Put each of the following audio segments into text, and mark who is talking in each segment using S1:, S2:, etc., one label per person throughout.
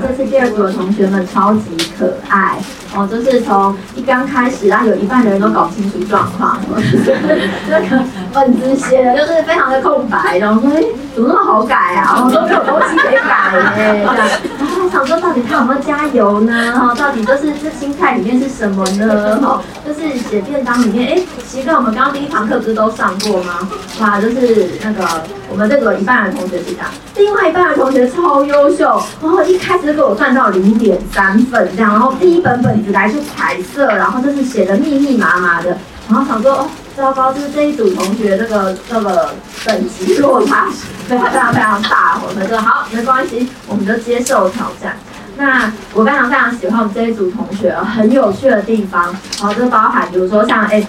S1: 这次第二组的同学们超级可爱哦，就是从一刚开始，然后有一半的人都搞不清楚状况，这个本子写的就是非常的空白，然后说哎怎么那么好改啊，然后都没有东西可以改耶，这样，想说到底他有没有加油呢？哈，到底就是这心态里面是什么呢？哈，就是写便当里面，哎，其实我们刚刚第一堂课不是都上过吗？哇，就是那个我们这个一半的同学是这样，另外一半的同学超优秀，然后一开始就给我算到零点三分这样，然后第一本本子来就彩色，然后就是写的密密麻麻的，然后想说哦，糟糕，就是这一组同学这个这个等级落差非常非常大，我们说好没关系，我们就接受挑战。那我非常非常喜欢我们这一组同学很有趣的地方，然后就包含比如说像哎。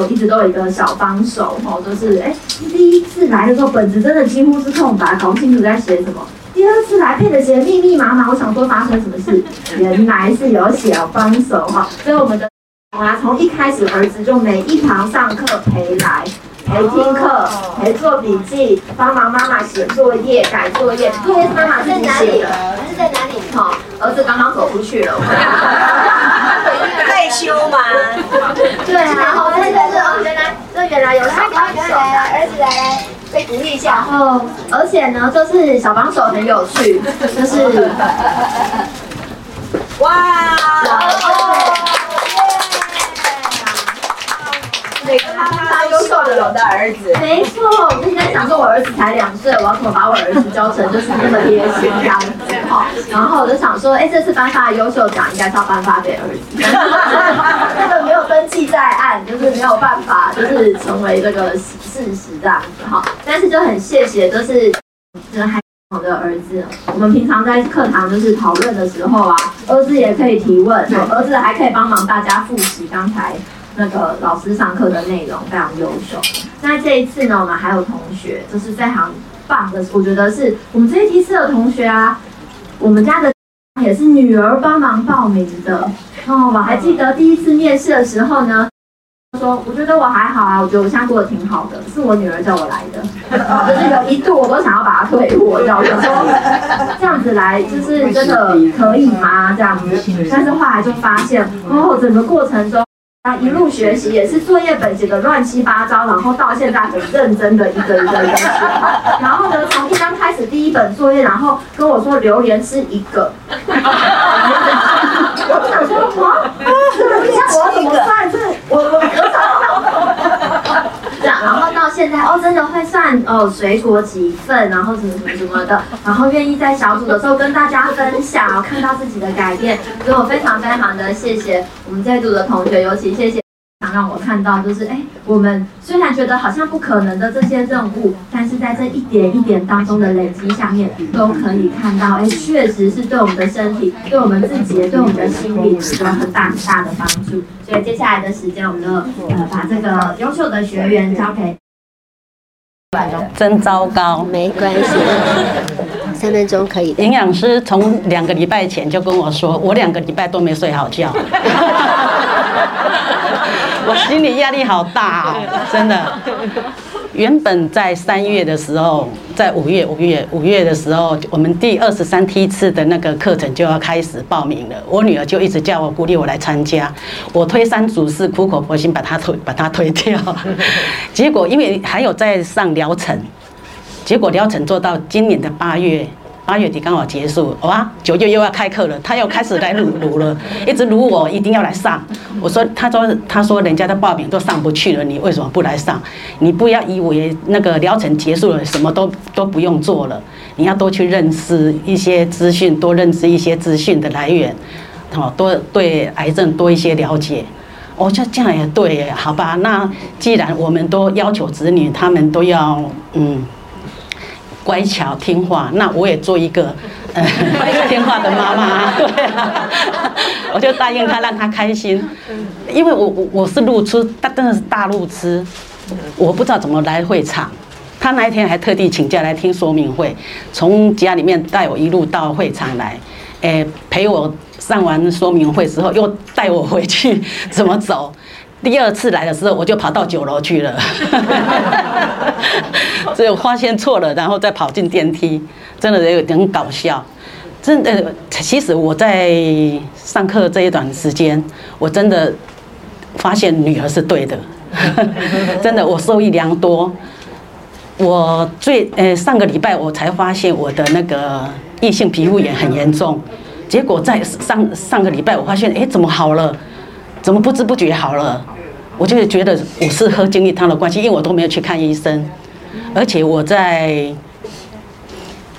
S1: 有一直都有一个小帮手，哦，就是哎，第一次来的时候本子真的几乎是空白，搞不清楚在写什么。第二次来，配的写密密麻麻，我想说发生什么事，原来是有小帮手哈。所以我们的啊，从一开始儿子就每一堂上课陪来，陪听课，陪做笔记，帮忙妈妈写作业、改作业。作业是妈妈自己写的，
S2: 是在哪里？
S1: 哈，儿子刚刚走出去了。
S2: 害羞吗？
S1: 对啊，然后这个是哦，原来这原来有小帮手，
S2: 儿子来来被鼓励一下。
S1: 然后而且呢，就是小帮手很有趣，就是
S2: 哇。每个妈妈都优秀的有的儿子，
S1: 没错。我现在想说，我儿子才两岁，我要怎么把我儿子教成就是那么贴心这样子？哈，然后我就想说，哎，这次颁发的优秀奖应该是要颁发给儿子，这个没有登记在案，就是没有办法，就是成为这个事实这样子哈。但是就很谢谢，就是就是还好的儿子，我们平常在课堂就是讨论的时候啊，儿子也可以提问，儿子还可以帮忙大家复习刚才。那个老师上课的内容非常优秀。那这一次呢，我们还有同学，就是非常棒的。我觉得是我们这一批次的同学啊，我们家的也是女儿帮忙报名的。哦，我还记得第一次面试的时候呢，说我觉得我还好啊，我觉得我现在过得挺好的，是我女儿叫我来的。就是有一度我都想要把她退货，知道吗？说这样子来就是真的可以吗？这样子，但是后来就发现，哦，整个过程中。他一路学习也是作业本写的乱七八糟，然后到现在很认真的一个一个一个写。然后呢，从一刚开始第一本作业，然后跟我说榴莲是一个。我想说，哇，这个我怎么办？这我我我。现在哦，真的会算哦，水果几份，然后什么什么什么的，然后愿意在小组的时候跟大家分享，看到自己的改变，所以我非常非常的谢谢我们这组的同学，尤其谢谢。想让我看到，就是哎，我们虽然觉得好像不可能的这些任务，但是在这一点一点当中的累积下面，都可以看到，哎，确实是对我们的身体、对我们自己、对我们的心理有很大很大的帮助。所以接下来的时间，我们就呃把这个优秀的学员交给。
S3: 真糟糕，
S2: 没关系，三分钟可以。
S3: 营养师从两个礼拜前就跟我说，我两个礼拜都没睡好觉。我心里压力好大哦，真的。原本在三月的时候，在五月、五月、五月的时候，我们第二十三梯次的那个课程就要开始报名了。我女儿就一直叫我鼓励我来参加，我推三阻四，苦口婆心把她推把她推掉。结果因为还有在上疗程，结果疗程做到今年的八月。八月底刚好结束，哇，九月又要开课了，他又开始来撸撸了，一直撸我，一定要来上。我说，他说，他说人家的报名都上不去了，你为什么不来上？你不要以为那个疗程结束了，什么都都不用做了，你要多去认识一些资讯，多认识一些资讯的来源，好，多对癌症多一些了解。我说这样也对，好吧？那既然我们都要求子女，他们都要嗯。乖巧听话，那我也做一个呃听话的妈妈，对啊，我就答应他，让他开心。因为我我我是路痴，他真的是大路痴，我不知道怎么来会场。他那一天还特地请假来听说明会，从家里面带我一路到会场来，诶陪我上完说明会之后，又带我回去怎么走。第二次来的时候，我就跑到九楼去了，所以我发现错了，然后再跑进电梯，真的有点搞笑。真的，其实我在上课这一段时间，我真的发现女儿是对的，真的我受益良多。我最呃上个礼拜我才发现我的那个异性皮肤炎很严重，结果在上上个礼拜我发现，哎，怎么好了？怎么不知不觉好了？我就觉得我是喝精力汤的关系，因为我都没有去看医生，而且我在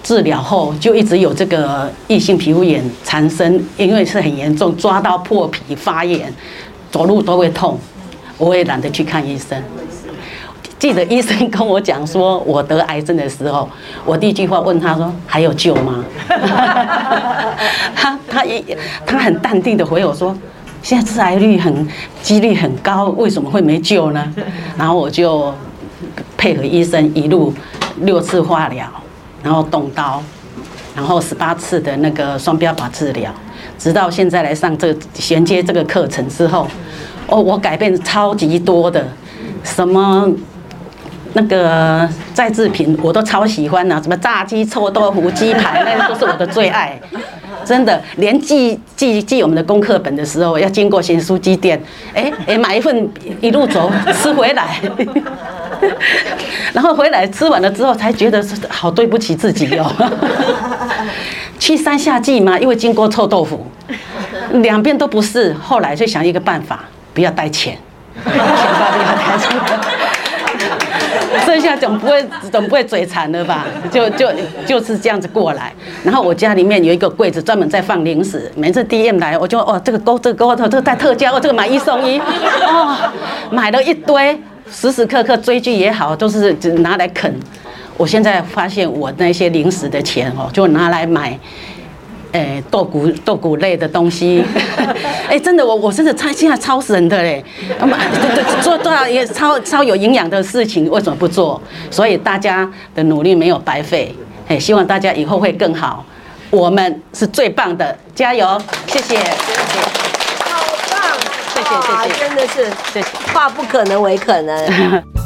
S3: 治疗后就一直有这个异性皮肤炎缠身，因为是很严重，抓到破皮发炎，走路都会痛，我也懒得去看医生。记得医生跟我讲说我得癌症的时候，我第一句话问他说还有救吗？他他一他很淡定的回我说。现在致癌率很几率很高，为什么会没救呢？然后我就配合医生一路六次化疗，然后动刀，然后十八次的那个双标靶治疗，直到现在来上这衔接这个课程之后，哦，我改变超级多的，什么那个再制品我都超喜欢呐，什么炸鸡、臭豆腐、鸡排，那都是我的最爱。真的，连寄寄寄我们的功课本的时候，要经过新书机店，哎哎，买一份一路走吃回来，然后回来吃完了之后，才觉得是好对不起自己哦。去山下寄嘛，因为经过臭豆腐，两边都不是，后来就想一个办法，不要带钱，钱包不要带。剩下总不会总不会嘴馋了吧？就就就是这样子过来。然后我家里面有一个柜子，专门在放零食。每次 DM 来，我就哦，这个勾这个勾头，这个在特价哦，这个买一送一哦，买了一堆，时时刻刻追剧也好，都是只拿来啃。我现在发现，我那些零食的钱哦，就拿来买。哎，豆谷豆谷类的东西，哎，真的，我我真的超现在超神的嘞，做多少也超超有营养的事情，为什么不做？所以大家的努力没有白费，哎，希望大家以后会更好，我们是最棒的，加油，谢谢，
S2: 好棒，
S3: 谢谢谢谢，
S2: 真的是，
S3: 谢谢，
S2: 化不可能为可能。